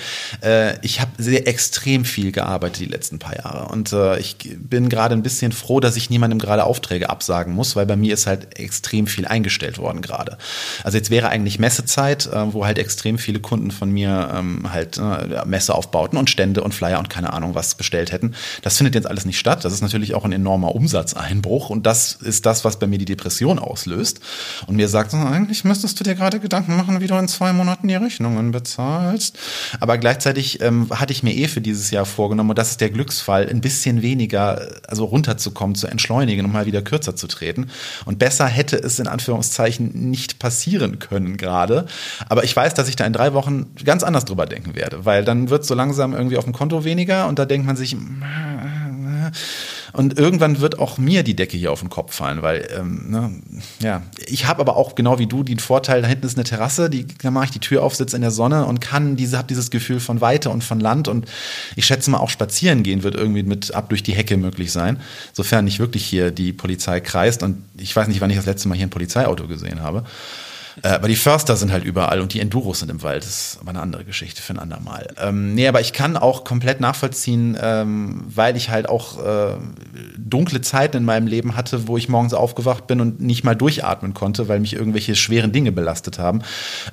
Ich habe sehr extrem viel gearbeitet die letzten letzten paar Jahre. Und äh, ich bin gerade ein bisschen froh, dass ich niemandem gerade Aufträge absagen muss, weil bei mir ist halt extrem viel eingestellt worden gerade. Also jetzt wäre eigentlich Messezeit, äh, wo halt extrem viele Kunden von mir ähm, halt äh, Messeaufbauten und Stände und Flyer und keine Ahnung was bestellt hätten. Das findet jetzt alles nicht statt. Das ist natürlich auch ein enormer Umsatzeinbruch und das ist das, was bei mir die Depression auslöst. Und mir sagt, eigentlich müsstest du dir gerade Gedanken machen, wie du in zwei Monaten die Rechnungen bezahlst. Aber gleichzeitig ähm, hatte ich mir eh für dieses Jahr vorgenommen, und das ist der Glücksfall, ein bisschen weniger, also runterzukommen, zu entschleunigen und mal wieder kürzer zu treten. Und besser hätte es in Anführungszeichen nicht passieren können gerade. Aber ich weiß, dass ich da in drei Wochen ganz anders drüber denken werde, weil dann wird so langsam irgendwie auf dem Konto weniger und da denkt man sich, und irgendwann wird auch mir die Decke hier auf den Kopf fallen, weil, ähm, ne, ja, ich habe aber auch genau wie du den Vorteil, da hinten ist eine Terrasse, die, da mache ich die Tür auf, sitze in der Sonne und kann diese, habe dieses Gefühl von Weite und von Land und ich schätze mal auch spazieren gehen wird irgendwie mit ab durch die Hecke möglich sein, sofern nicht wirklich hier die Polizei kreist und ich weiß nicht, wann ich das letzte Mal hier ein Polizeiauto gesehen habe. Äh, aber die Förster sind halt überall und die Enduros sind im Wald. Das ist aber eine andere Geschichte für ein andermal. Ähm, nee, aber ich kann auch komplett nachvollziehen, ähm, weil ich halt auch äh, dunkle Zeiten in meinem Leben hatte, wo ich morgens aufgewacht bin und nicht mal durchatmen konnte, weil mich irgendwelche schweren Dinge belastet haben.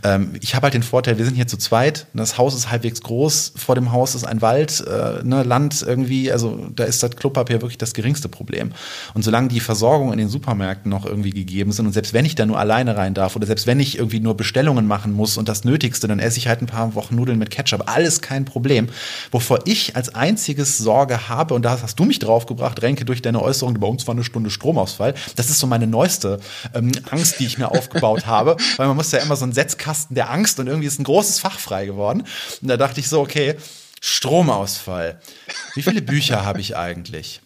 Ähm, ich habe halt den Vorteil, wir sind hier zu zweit. Das Haus ist halbwegs groß. Vor dem Haus ist ein Wald, äh, ne, Land irgendwie. Also da ist das Klopapier wirklich das geringste Problem. Und solange die Versorgung in den Supermärkten noch irgendwie gegeben sind und selbst wenn ich da nur alleine rein darf oder selbst wenn ich irgendwie nur Bestellungen machen muss und das Nötigste, dann esse ich halt ein paar Wochen Nudeln mit Ketchup. Alles kein Problem. Wovor ich als einziges Sorge habe, und da hast du mich draufgebracht, Renke, durch deine Äußerung, bei uns war eine Stunde Stromausfall. Das ist so meine neueste ähm, Angst, die ich mir aufgebaut habe, weil man muss ja immer so einen Setzkasten der Angst und irgendwie ist ein großes Fach frei geworden. Und da dachte ich so, okay, Stromausfall. Wie viele Bücher habe ich eigentlich?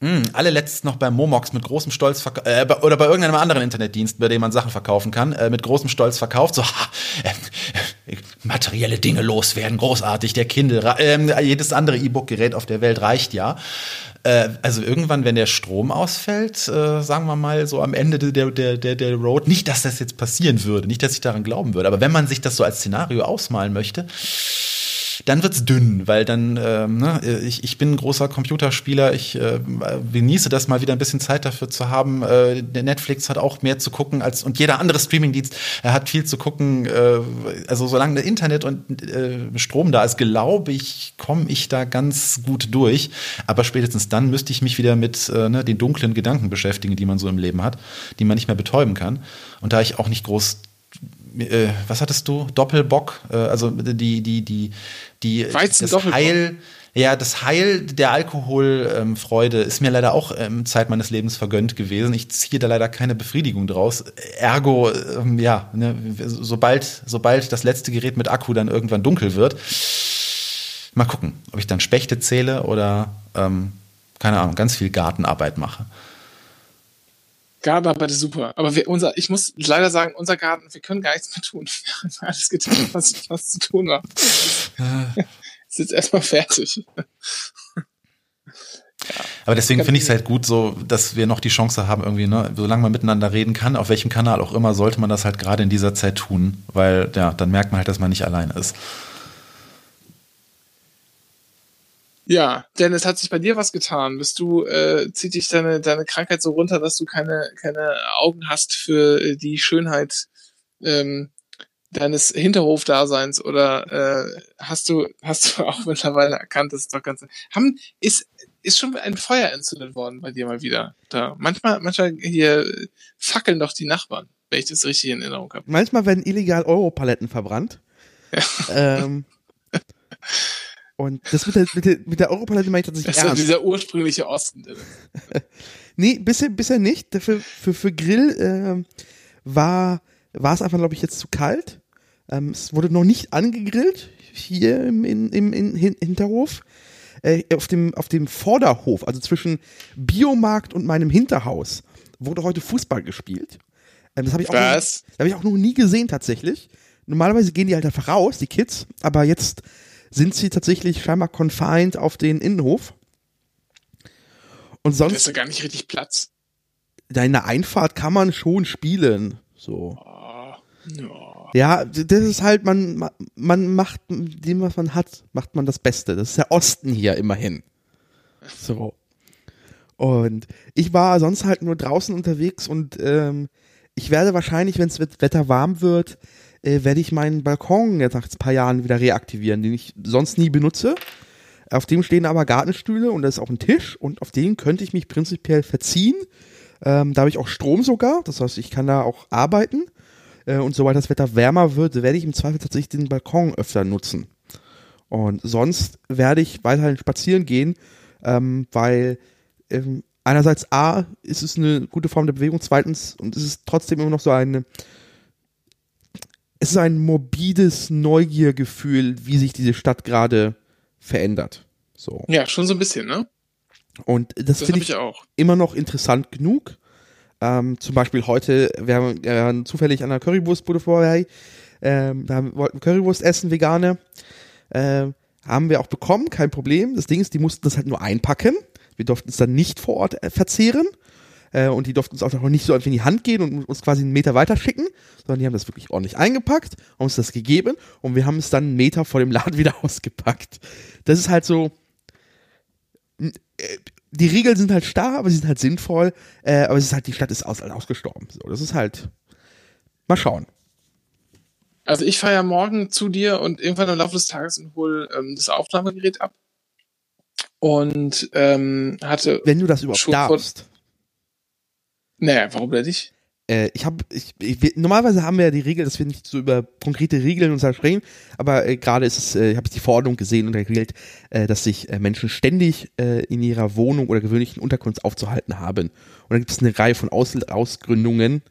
Hm, alle letztens noch beim Momox mit großem Stolz verkauft, äh, oder bei irgendeinem anderen Internetdienst, bei dem man Sachen verkaufen kann, äh, mit großem Stolz verkauft. So, ha, äh, materielle Dinge loswerden, großartig. Der Kindle, äh, jedes andere E-Book-Gerät auf der Welt reicht ja. Äh, also irgendwann, wenn der Strom ausfällt, äh, sagen wir mal so am Ende der, der, der, der Road, nicht, dass das jetzt passieren würde, nicht, dass ich daran glauben würde, aber wenn man sich das so als Szenario ausmalen möchte, dann wird's dünn, weil dann, ähm, ne, ich, ich bin ein großer Computerspieler, ich äh, genieße das mal wieder ein bisschen Zeit dafür zu haben. Äh, Netflix hat auch mehr zu gucken als und jeder andere Streamingdienst, er hat viel zu gucken. Äh, also solange Internet und äh, Strom da ist, glaube ich, komme ich da ganz gut durch. Aber spätestens dann müsste ich mich wieder mit äh, ne, den dunklen Gedanken beschäftigen, die man so im Leben hat, die man nicht mehr betäuben kann. Und da ich auch nicht groß äh, was hattest du? Doppelbock, äh, also die, die, die, die, Weizen das Heil, ja, das Heil der Alkoholfreude ähm, ist mir leider auch ähm, Zeit meines Lebens vergönnt gewesen. Ich ziehe da leider keine Befriedigung draus. Ergo, ähm, ja, ne, sobald, sobald das letzte Gerät mit Akku dann irgendwann dunkel wird, mal gucken, ob ich dann Spechte zähle oder, ähm, keine Ahnung, ganz viel Gartenarbeit mache. Gartenarbeit ist super. Aber wir, unser, ich muss leider sagen, unser Garten, wir können gar nichts mehr tun. Wir haben alles getan, was, was zu tun war. ist jetzt erstmal fertig. Aber deswegen finde ich es halt gut, so, dass wir noch die Chance haben, irgendwie, ne, solange man miteinander reden kann, auf welchem Kanal auch immer, sollte man das halt gerade in dieser Zeit tun, weil ja, dann merkt man halt, dass man nicht allein ist. Ja, denn es hat sich bei dir was getan. Bist du, äh, zieht dich deine, deine Krankheit so runter, dass du keine, keine Augen hast für äh, die Schönheit ähm, deines Hinterhofdaseins oder äh, hast du, hast du auch mittlerweile erkannt, dass es doch ganz haben, ist, ist schon ein Feuer entzündet worden bei dir mal wieder. Da. Manchmal, manchmal hier fackeln doch die Nachbarn, wenn ich das richtig in Erinnerung habe. Manchmal werden illegal Europaletten verbrannt. Ja. Ähm, Und das mit der, mit der, mit der Europalette meine ich tatsächlich das ernst. Das ist dieser ursprüngliche Osten. Nee, bisher, bisher nicht. Für, für, für Grill äh, war, war es einfach, glaube ich, jetzt zu kalt. Ähm, es wurde noch nicht angegrillt hier im, im, im, im Hinterhof. Äh, auf, dem, auf dem Vorderhof, also zwischen Biomarkt und meinem Hinterhaus, wurde heute Fußball gespielt. Ähm, das habe ich, auch noch, hab ich auch noch nie gesehen tatsächlich. Normalerweise gehen die halt einfach raus, die Kids, aber jetzt sind sie tatsächlich scheinbar confined auf den Innenhof. Und sonst. Da ist ja gar nicht richtig Platz. Da in der Einfahrt kann man schon spielen. So. Oh, no. Ja, das ist halt, man, man macht dem, was man hat, macht man das Beste. Das ist der Osten hier immerhin. So. Und ich war sonst halt nur draußen unterwegs und ähm, ich werde wahrscheinlich, wenn das Wetter warm wird, äh, werde ich meinen Balkon jetzt nach ein paar Jahren wieder reaktivieren, den ich sonst nie benutze. Auf dem stehen aber Gartenstühle und da ist auch ein Tisch und auf den könnte ich mich prinzipiell verziehen. Ähm, da habe ich auch Strom sogar, das heißt, ich kann da auch arbeiten. Äh, und sobald das Wetter wärmer wird, werde ich im Zweifel tatsächlich den Balkon öfter nutzen. Und sonst werde ich weiterhin spazieren gehen, ähm, weil ähm, einerseits A, ist es eine gute Form der Bewegung, zweitens, und es ist trotzdem immer noch so eine, es ist ein morbides Neugiergefühl, wie sich diese Stadt gerade verändert. So. Ja, schon so ein bisschen, ne? Und das, das finde ich, ich auch. immer noch interessant genug. Ähm, zum Beispiel heute, wir haben äh, zufällig an der Currywurstbude vorbei, ähm, da wollten Currywurst essen, vegane. Äh, haben wir auch bekommen, kein Problem. Das Ding ist, die mussten das halt nur einpacken. Wir durften es dann nicht vor Ort äh, verzehren. Äh, und die durften uns auch noch nicht so einfach in die Hand gehen und uns quasi einen Meter weiter schicken, sondern die haben das wirklich ordentlich eingepackt, haben uns das gegeben und wir haben es dann einen Meter vor dem Laden wieder ausgepackt. Das ist halt so. Äh, die Regeln sind halt starr, aber sie sind halt sinnvoll. Äh, aber es ist halt, die Stadt ist aus, ausgestorben. So, das ist halt. Mal schauen. Also ich fahre ja morgen zu dir und irgendwann im Laufe des Tages und hole ähm, das Aufnahmegerät ab und ähm, hatte. Wenn du das überhaupt darfst. Naja, warum denn nicht? Äh, ich habe, ich, ich, normalerweise haben wir ja die Regel, dass wir nicht so über konkrete Regeln uns sprechen, aber äh, gerade ist es, äh, habe ich die Verordnung gesehen und regelt, äh, dass sich äh, Menschen ständig äh, in ihrer Wohnung oder gewöhnlichen Unterkunft aufzuhalten haben. Und dann gibt es eine Reihe von Aus Ausgründungen.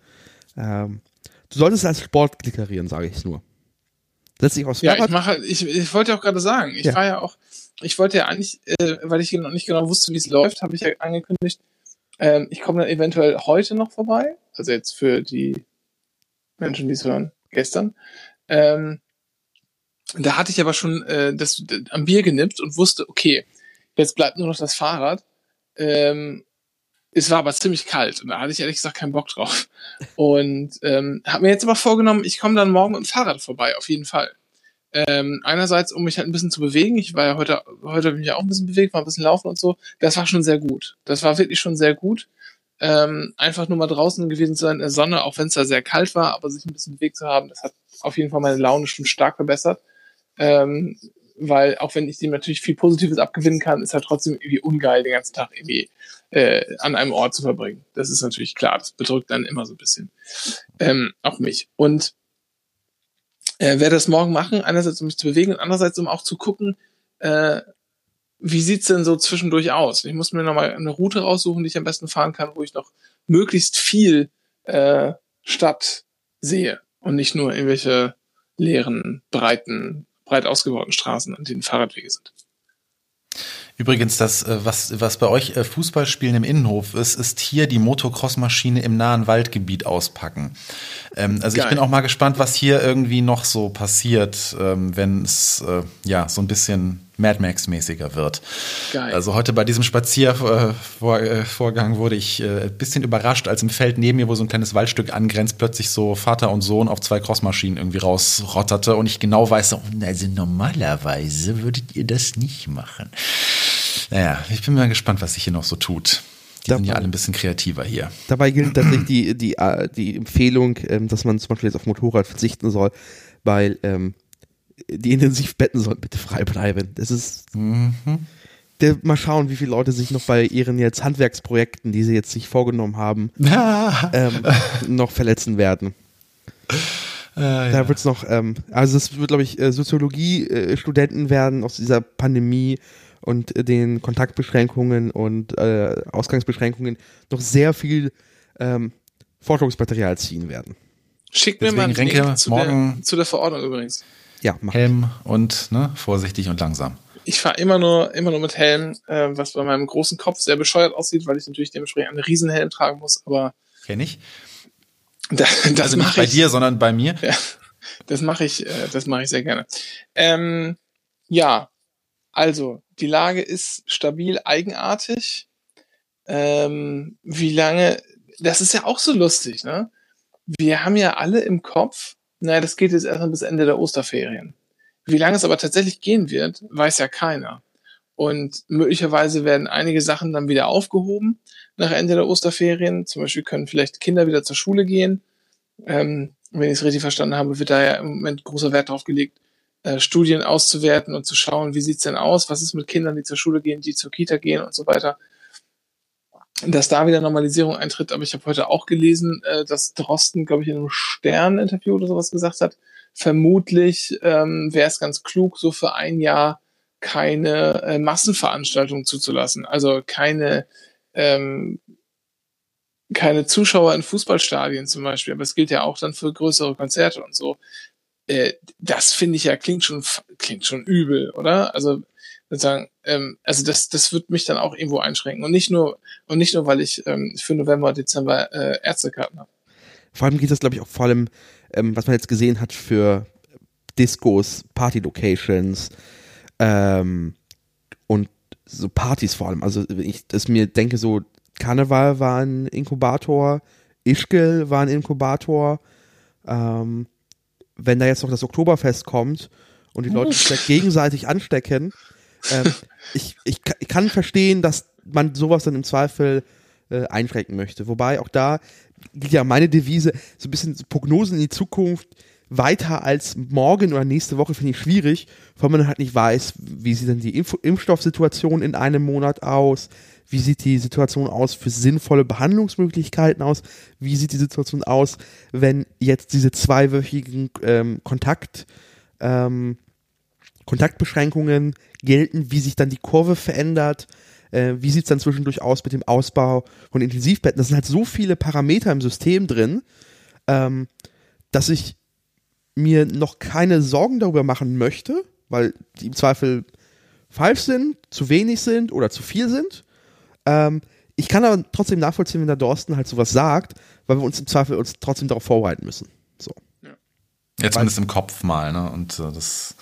Ähm, du solltest als Sport deklarieren, sage ich es nur. Setz dich aufs Fahrrad. Ja, ich mache, ich, ich wollte auch gerade sagen, ich ja. war ja auch ich wollte ja eigentlich, äh, weil ich noch nicht genau wusste, wie es läuft, habe ich ja angekündigt, ähm, ich komme dann eventuell heute noch vorbei. Also jetzt für die Menschen, die es hören, gestern. Ähm, da hatte ich aber schon äh, das, das, am Bier genippt und wusste, okay, jetzt bleibt nur noch das Fahrrad. Ähm, es war aber ziemlich kalt und da hatte ich ehrlich gesagt keinen Bock drauf. Und ähm, habe mir jetzt aber vorgenommen, ich komme dann morgen mit dem Fahrrad vorbei, auf jeden Fall. Ähm, einerseits, um mich halt ein bisschen zu bewegen. Ich war ja heute, heute habe ich ja auch ein bisschen bewegt, war ein bisschen laufen und so. Das war schon sehr gut. Das war wirklich schon sehr gut. Ähm, einfach nur mal draußen gewesen zu sein in der Sonne, auch wenn es da sehr kalt war, aber sich ein bisschen bewegt zu haben, das hat auf jeden Fall meine Laune schon stark verbessert. Ähm, weil auch wenn ich dem natürlich viel Positives abgewinnen kann, ist halt trotzdem irgendwie ungeil, den ganzen Tag irgendwie äh, an einem Ort zu verbringen. Das ist natürlich klar, das bedrückt dann immer so ein bisschen. Ähm, auch mich. Und äh, werde das morgen machen, einerseits um mich zu bewegen und andererseits um auch zu gucken, äh, wie sieht's denn so zwischendurch aus? Ich muss mir nochmal eine Route raussuchen, die ich am besten fahren kann, wo ich noch möglichst viel äh, Stadt sehe und nicht nur irgendwelche leeren, breiten, breit ausgebauten Straßen, an denen Fahrradwege sind. Übrigens, das, äh, was, was bei euch äh, Fußballspielen im Innenhof ist, ist hier die Motocross-Maschine im nahen Waldgebiet auspacken. Ähm, also Geil. ich bin auch mal gespannt, was hier irgendwie noch so passiert, ähm, wenn es äh, ja so ein bisschen Mad Max-mäßiger wird. Geil. Also heute bei diesem Spaziervorgang wurde ich äh, ein bisschen überrascht, als im Feld neben mir, wo so ein kleines Waldstück angrenzt, plötzlich so Vater und Sohn auf zwei Crossmaschinen irgendwie rausrotterte und ich genau weiß, also normalerweise würdet ihr das nicht machen. Naja, ich bin mal gespannt, was sich hier noch so tut. Die dabei, sind ja alle ein bisschen kreativer hier. Dabei gilt tatsächlich die, die, äh, die Empfehlung, ähm, dass man zum Beispiel jetzt auf Motorrad verzichten soll, weil ähm, die Intensivbetten sollen bitte frei bleiben. Das ist. Mhm. Der, mal schauen, wie viele Leute sich noch bei ihren jetzt Handwerksprojekten, die sie jetzt sich vorgenommen haben, ähm, noch verletzen werden. Ah, da wird es noch, ähm, also es wird, glaube ich, äh, Soziologie-Studenten äh, werden aus dieser Pandemie und den Kontaktbeschränkungen und äh, Ausgangsbeschränkungen noch sehr viel ähm, Forschungsmaterial ziehen werden. Schickt mir mal einen Renke, Link zu, morgen der, zu der Verordnung übrigens. Ja, mach Helm und ne, vorsichtig und langsam. Ich fahre immer nur, immer nur mit Helm, äh, was bei meinem großen Kopf sehr bescheuert aussieht, weil ich natürlich dementsprechend einen Riesenhelm tragen muss, aber. Kenn ich. Da, das also nicht bei ich, dir, sondern bei mir. Ja, das mache ich, äh, das mache ich sehr gerne. Ähm, ja, also die Lage ist stabil, eigenartig. Ähm, wie lange? Das ist ja auch so lustig, ne? Wir haben ja alle im Kopf, naja, das geht jetzt erstmal bis Ende der Osterferien. Wie lange es aber tatsächlich gehen wird, weiß ja keiner. Und möglicherweise werden einige Sachen dann wieder aufgehoben nach Ende der Osterferien. Zum Beispiel können vielleicht Kinder wieder zur Schule gehen. Ähm, wenn ich es richtig verstanden habe, wird da ja im Moment großer Wert drauf gelegt, äh, Studien auszuwerten und zu schauen, wie sieht's denn aus, was ist mit Kindern, die zur Schule gehen, die zur Kita gehen und so weiter. Dass da wieder Normalisierung eintritt, aber ich habe heute auch gelesen, äh, dass Drosten, glaube ich, in einem Stern-Interview oder sowas gesagt hat, vermutlich ähm, wäre es ganz klug, so für ein Jahr keine äh, Massenveranstaltungen zuzulassen. Also keine ähm, keine Zuschauer in Fußballstadien zum Beispiel, aber es gilt ja auch dann für größere Konzerte und so. Äh, das finde ich ja klingt schon klingt schon übel, oder? Also sozusagen, ähm, also das das wird mich dann auch irgendwo einschränken und nicht nur und nicht nur, weil ich ähm, für November Dezember äh, Ärztekarten habe. Vor allem geht das, glaube ich, auch vor allem, ähm, was man jetzt gesehen hat für Discos, Party-Locations ähm, und so Partys vor allem. Also ich das mir denke, so Karneval war ein Inkubator, Ischgl war ein Inkubator. Ähm, wenn da jetzt noch das Oktoberfest kommt und die Leute sich gegenseitig anstecken, ähm, ich, ich, ich kann verstehen, dass man sowas dann im Zweifel äh, einschränken möchte. Wobei auch da gilt ja meine Devise, so ein bisschen Prognosen in die Zukunft weiter als morgen oder nächste Woche finde ich schwierig, weil man halt nicht weiß, wie sieht denn die Impf Impfstoffsituation in einem Monat aus, wie sieht die Situation aus für sinnvolle Behandlungsmöglichkeiten aus? Wie sieht die Situation aus, wenn jetzt diese zweiwöchigen ähm, Kontakt, ähm, Kontaktbeschränkungen gelten? Wie sich dann die Kurve verändert? Äh, wie sieht es dann zwischendurch aus mit dem Ausbau von Intensivbetten? Das sind halt so viele Parameter im System drin, ähm, dass ich mir noch keine Sorgen darüber machen möchte, weil die im Zweifel falsch sind, zu wenig sind oder zu viel sind. Ähm, ich kann aber trotzdem nachvollziehen, wenn der Dorsten halt sowas sagt, weil wir uns im Zweifel uns trotzdem darauf vorbereiten müssen. So. Ja, ja zumindest im Kopf mal, ne? Und äh, das.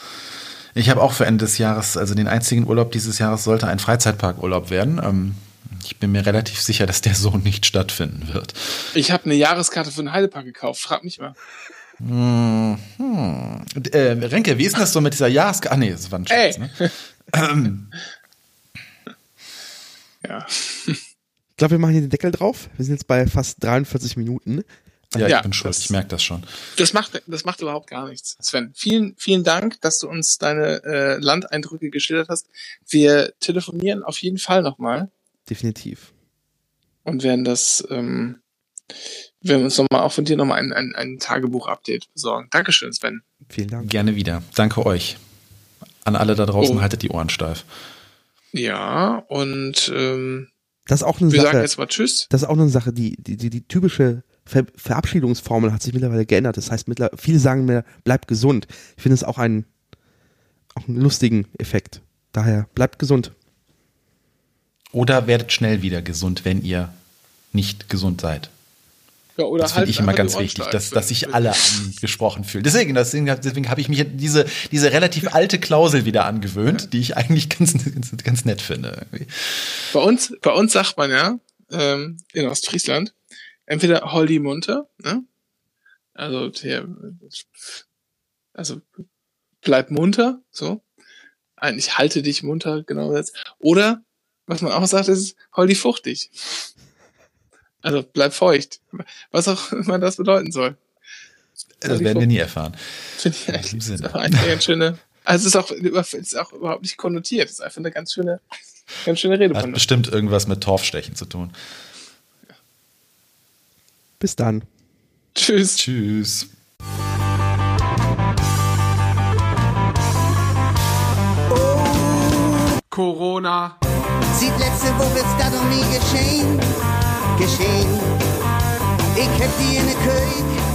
Ich habe auch für Ende des Jahres, also den einzigen Urlaub dieses Jahres sollte ein Freizeitparkurlaub werden. Ähm, ich bin mir relativ sicher, dass der so nicht stattfinden wird. Ich habe eine Jahreskarte für den Heidepark gekauft, frag mich mal. Hm, hm. Äh, Renke, wie ist denn das so mit dieser Jahreskarte? Ah, nee, das war ein Scherz, ne? ähm, ja. Ich glaube, wir machen hier den Deckel drauf. Wir sind jetzt bei fast 43 Minuten. Ja, ich ja, bin schuld, ich merke das schon. Das macht, das macht überhaupt gar nichts. Sven, vielen, vielen Dank, dass du uns deine äh, Landeindrücke geschildert hast. Wir telefonieren auf jeden Fall nochmal. Definitiv. Und werden das, ähm, werden uns nochmal auch von dir nochmal ein, ein, ein Tagebuch-Update besorgen. Dankeschön, Sven. Vielen Dank. Gerne wieder. Danke euch. An alle da draußen, oh. haltet die Ohren steif. Ja, und ähm, das ist auch eine wir Sache, sagen jetzt mal Tschüss. Das ist auch eine Sache, die, die, die, die typische Ver Verabschiedungsformel hat sich mittlerweile geändert. Das heißt, viele sagen mir, bleibt gesund. Ich finde es auch einen, auch einen lustigen Effekt. Daher, bleibt gesund. Oder werdet schnell wieder gesund, wenn ihr nicht gesund seid. Ja, oder das finde halt ich immer ganz wichtig, dass, dass sich alle angesprochen fühlen. Deswegen, deswegen, deswegen habe ich mich diese, diese relativ alte Klausel wieder angewöhnt, ja. die ich eigentlich ganz, ganz, ganz nett finde. Irgendwie. Bei uns, bei uns sagt man ja, ähm, in Ostfriesland, entweder Holdi munter, ne? Also, der, also bleib munter, so. Eigentlich halte dich munter, genau jetzt. Oder, was man auch sagt, ist Holdi fuchtig. Also bleib feucht. Was auch immer das bedeuten soll. Das werden wir nie erfahren. Finde ich eigentlich ist auch eine ganz schöne. Also es ist auch, ist auch überhaupt nicht konnotiert. Es ist einfach eine ganz schöne, ganz schöne Rede. Hat bestimmt irgendwas mit Torfstechen zu tun. Bis dann. Tschüss. Tschüss. Corona. Sieht letzte Woche da doch nie geschehen. Geschehen. Ich hab die in der König